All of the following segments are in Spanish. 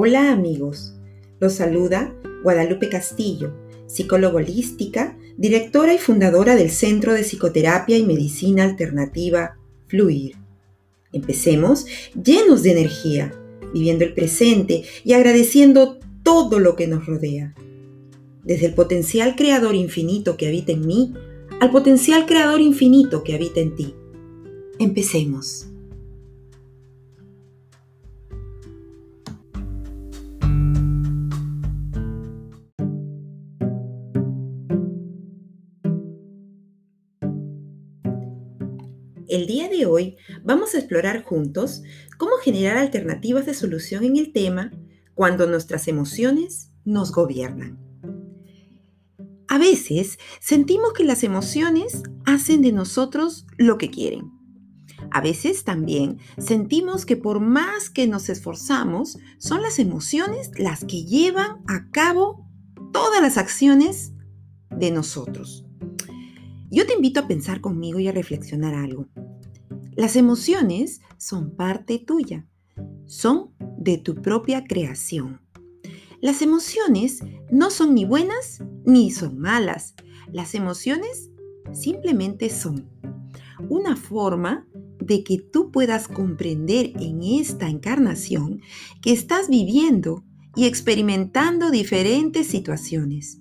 Hola amigos, los saluda Guadalupe Castillo, psicóloga holística, directora y fundadora del Centro de Psicoterapia y Medicina Alternativa Fluir. Empecemos llenos de energía, viviendo el presente y agradeciendo todo lo que nos rodea. Desde el potencial creador infinito que habita en mí al potencial creador infinito que habita en ti. Empecemos. Hoy vamos a explorar juntos cómo generar alternativas de solución en el tema cuando nuestras emociones nos gobiernan. A veces sentimos que las emociones hacen de nosotros lo que quieren. A veces también sentimos que por más que nos esforzamos, son las emociones las que llevan a cabo todas las acciones de nosotros. Yo te invito a pensar conmigo y a reflexionar algo. Las emociones son parte tuya, son de tu propia creación. Las emociones no son ni buenas ni son malas. Las emociones simplemente son una forma de que tú puedas comprender en esta encarnación que estás viviendo y experimentando diferentes situaciones.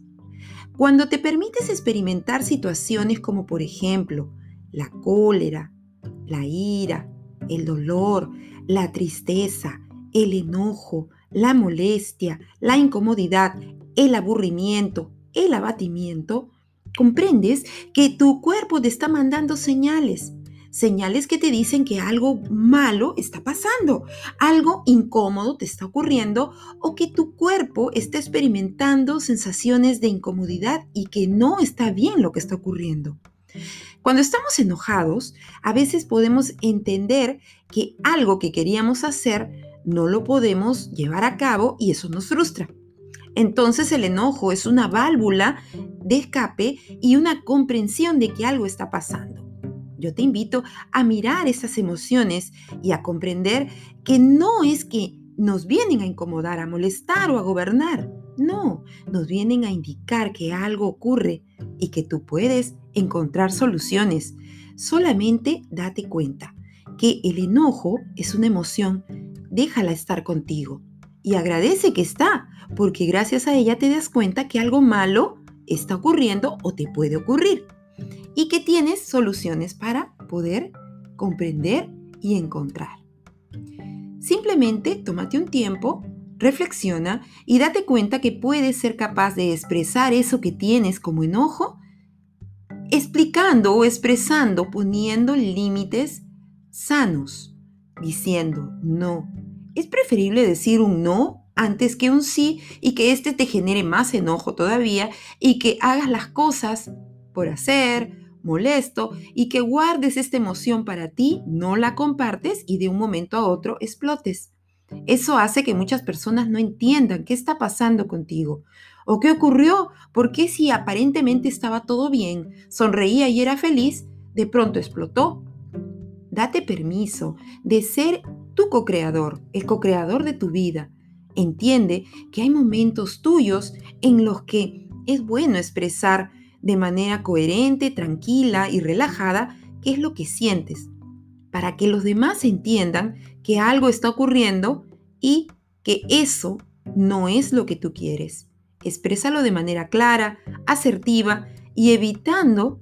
Cuando te permites experimentar situaciones como por ejemplo la cólera, la ira, el dolor, la tristeza, el enojo, la molestia, la incomodidad, el aburrimiento, el abatimiento, comprendes que tu cuerpo te está mandando señales señales que te dicen que algo malo está pasando, algo incómodo te está ocurriendo o que tu cuerpo está experimentando sensaciones de incomodidad y que no está bien lo que está ocurriendo. Cuando estamos enojados, a veces podemos entender que algo que queríamos hacer no lo podemos llevar a cabo y eso nos frustra. Entonces el enojo es una válvula de escape y una comprensión de que algo está pasando. Yo te invito a mirar esas emociones y a comprender que no es que nos vienen a incomodar, a molestar o a gobernar. No, nos vienen a indicar que algo ocurre y que tú puedes encontrar soluciones. Solamente date cuenta que el enojo es una emoción, déjala estar contigo y agradece que está, porque gracias a ella te das cuenta que algo malo está ocurriendo o te puede ocurrir y que tienes soluciones para poder comprender y encontrar. Simplemente tómate un tiempo, reflexiona y date cuenta que puedes ser capaz de expresar eso que tienes como enojo, explicando o expresando, poniendo límites sanos, diciendo no. Es preferible decir un no antes que un sí y que este te genere más enojo todavía y que hagas las cosas por hacer, molesto y que guardes esta emoción para ti, no la compartes y de un momento a otro explotes. Eso hace que muchas personas no entiendan qué está pasando contigo o qué ocurrió, porque si aparentemente estaba todo bien, sonreía y era feliz, de pronto explotó. Date permiso de ser tu co-creador, el co-creador de tu vida. Entiende que hay momentos tuyos en los que es bueno expresar de manera coherente, tranquila y relajada qué es lo que sientes, para que los demás entiendan que algo está ocurriendo y que eso no es lo que tú quieres. Exprésalo de manera clara, asertiva y evitando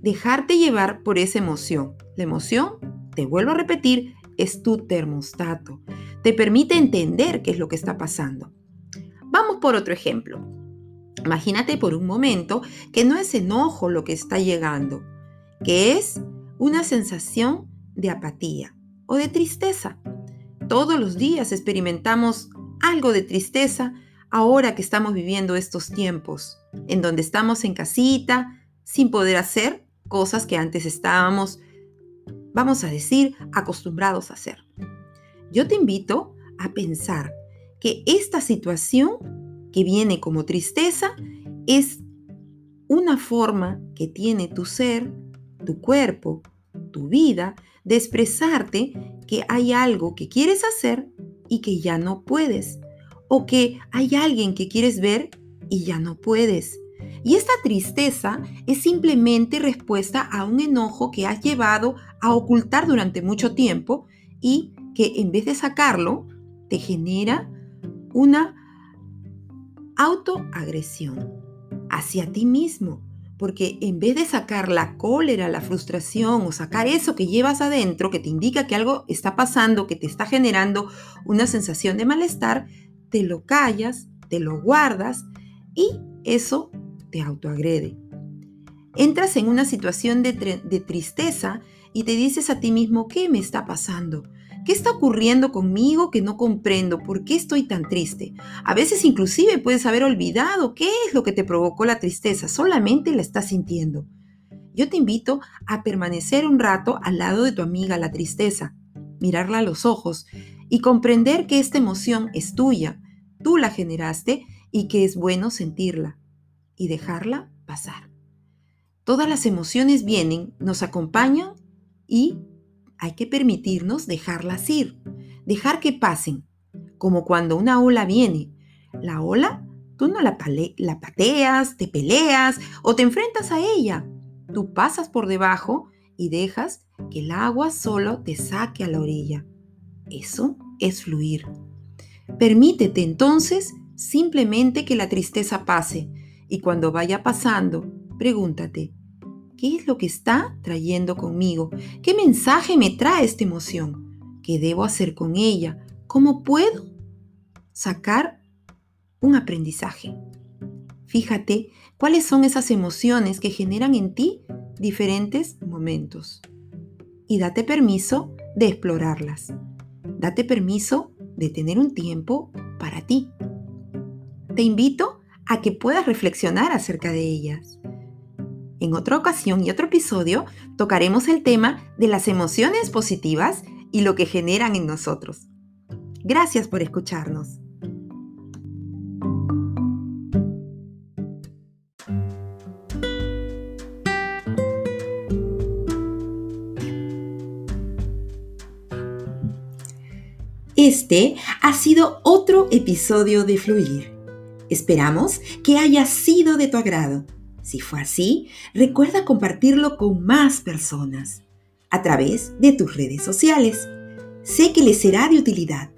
dejarte llevar por esa emoción. La emoción, te vuelvo a repetir, es tu termostato. Te permite entender qué es lo que está pasando. Vamos por otro ejemplo. Imagínate por un momento que no es enojo lo que está llegando, que es una sensación de apatía o de tristeza. Todos los días experimentamos algo de tristeza ahora que estamos viviendo estos tiempos, en donde estamos en casita, sin poder hacer cosas que antes estábamos, vamos a decir, acostumbrados a hacer. Yo te invito a pensar que esta situación que viene como tristeza es una forma que tiene tu ser, tu cuerpo, tu vida, de expresarte que hay algo que quieres hacer y que ya no puedes. o que hay alguien que quieres ver y ya no puedes. Y esta tristeza es simplemente respuesta a un enojo que has llevado a ocultar durante mucho tiempo y que en vez de sacarlo, te genera una autoagresión hacia ti mismo. Porque en vez de sacar la cólera, la frustración o sacar eso que llevas adentro, que te indica que algo está pasando, que te está generando una sensación de malestar, te lo callas, te lo guardas y eso te autoagrede. Entras en una situación de, de tristeza y te dices a ti mismo, ¿qué me está pasando? ¿Qué está ocurriendo conmigo que no comprendo? ¿Por qué estoy tan triste? A veces inclusive puedes haber olvidado qué es lo que te provocó la tristeza, solamente la estás sintiendo. Yo te invito a permanecer un rato al lado de tu amiga la tristeza, mirarla a los ojos y comprender que esta emoción es tuya, tú la generaste y que es bueno sentirla y dejarla pasar. Todas las emociones vienen, nos acompañan y hay que permitirnos dejarlas ir, dejar que pasen, como cuando una ola viene. La ola, tú no la, la pateas, te peleas o te enfrentas a ella. Tú pasas por debajo y dejas que el agua solo te saque a la orilla. Eso es fluir. Permítete entonces simplemente que la tristeza pase y cuando vaya pasando, pregúntate, ¿Qué es lo que está trayendo conmigo? ¿Qué mensaje me trae esta emoción? ¿Qué debo hacer con ella? ¿Cómo puedo sacar un aprendizaje? Fíjate cuáles son esas emociones que generan en ti diferentes momentos. Y date permiso de explorarlas. Date permiso de tener un tiempo para ti. Te invito a que puedas reflexionar acerca de ellas. En otra ocasión y otro episodio tocaremos el tema de las emociones positivas y lo que generan en nosotros. Gracias por escucharnos. Este ha sido otro episodio de Fluir. Esperamos que haya sido de tu agrado si fue así, recuerda compartirlo con más personas a través de tus redes sociales. Sé que les será de utilidad.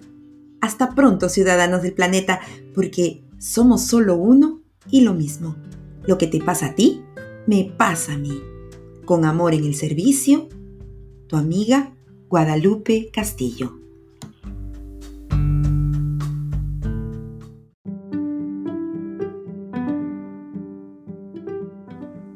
Hasta pronto, ciudadanos del planeta, porque somos solo uno y lo mismo. Lo que te pasa a ti, me pasa a mí. Con amor en el servicio, tu amiga Guadalupe Castillo.